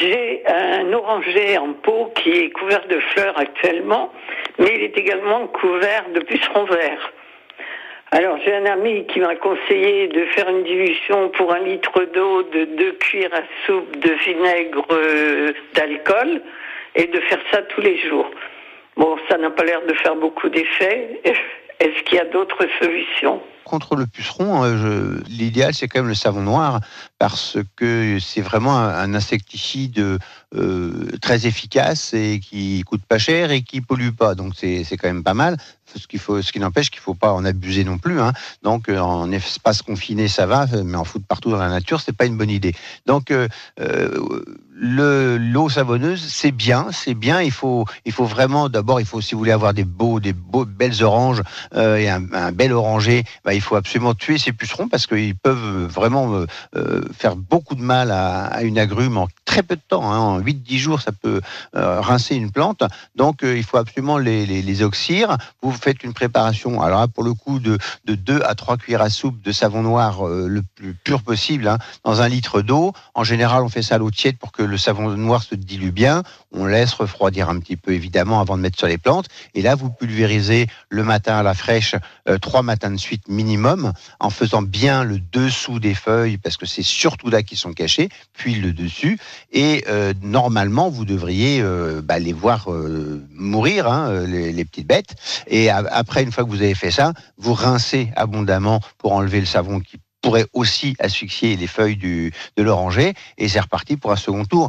J'ai un oranger en pot qui est couvert de fleurs actuellement, mais il est également couvert de pucerons verts. Alors j'ai un ami qui m'a conseillé de faire une dilution pour un litre d'eau de deux cuillères à soupe de vinaigre euh, d'alcool et de faire ça tous les jours. Bon, ça n'a pas l'air de faire beaucoup d'effet. Est-ce qu'il y a d'autres solutions? Contre le puceron, euh, l'idéal c'est quand même le savon noir parce que c'est vraiment un, insecticide euh, très efficace et qui coûte pas cher et qui pollue pas. Donc c'est quand même pas mal. Ce, qu'il faut, ce qui n'empêche qu'il faut pas en abuser non plus. Hein. Donc euh, en espace confiné ça va, mais en foutre partout dans la nature c'est pas une bonne idée. Donc le l'eau savonneuse c'est bien, c'est bien. Il faut il faut vraiment d'abord il faut si vous voulez avoir des beaux des beaux belles oranges et un, bel oranger, bah, il faut absolument tuer ces pucerons parce qu'ils peuvent vraiment euh, euh, faire beaucoup de mal à, une agrume en très peu de temps. Hein. En 8-10 jours, ça peut euh, rincer une plante. Donc, il faut absolument les, les. Vous faites une préparation, alors pour le coup, de, de 2 à 3 cuillères à soupe de savon noir le plus pur possible hein, dans un litre d'eau. En général, on fait ça à l'eau tiède pour que le savon noir se dilue bien. On laisse refroidir un petit peu, évidemment, avant de mettre sur les plantes. Et là, vous pulvérisez le matin à la fraîche, trois matins de suite minimum en faisant bien le dessous des feuilles parce que c'est surtout là qu'ils sont cachés, puis le dessus. Et euh, normalement, vous devriez euh, bah, les voir euh, mourir, hein, les, petites bêtes. Et après, une fois que vous avez fait ça, vous rincez abondamment pour enlever le savon qui pourrait aussi asphyxier les feuilles du, de l'oranger et c'est reparti pour un second tour.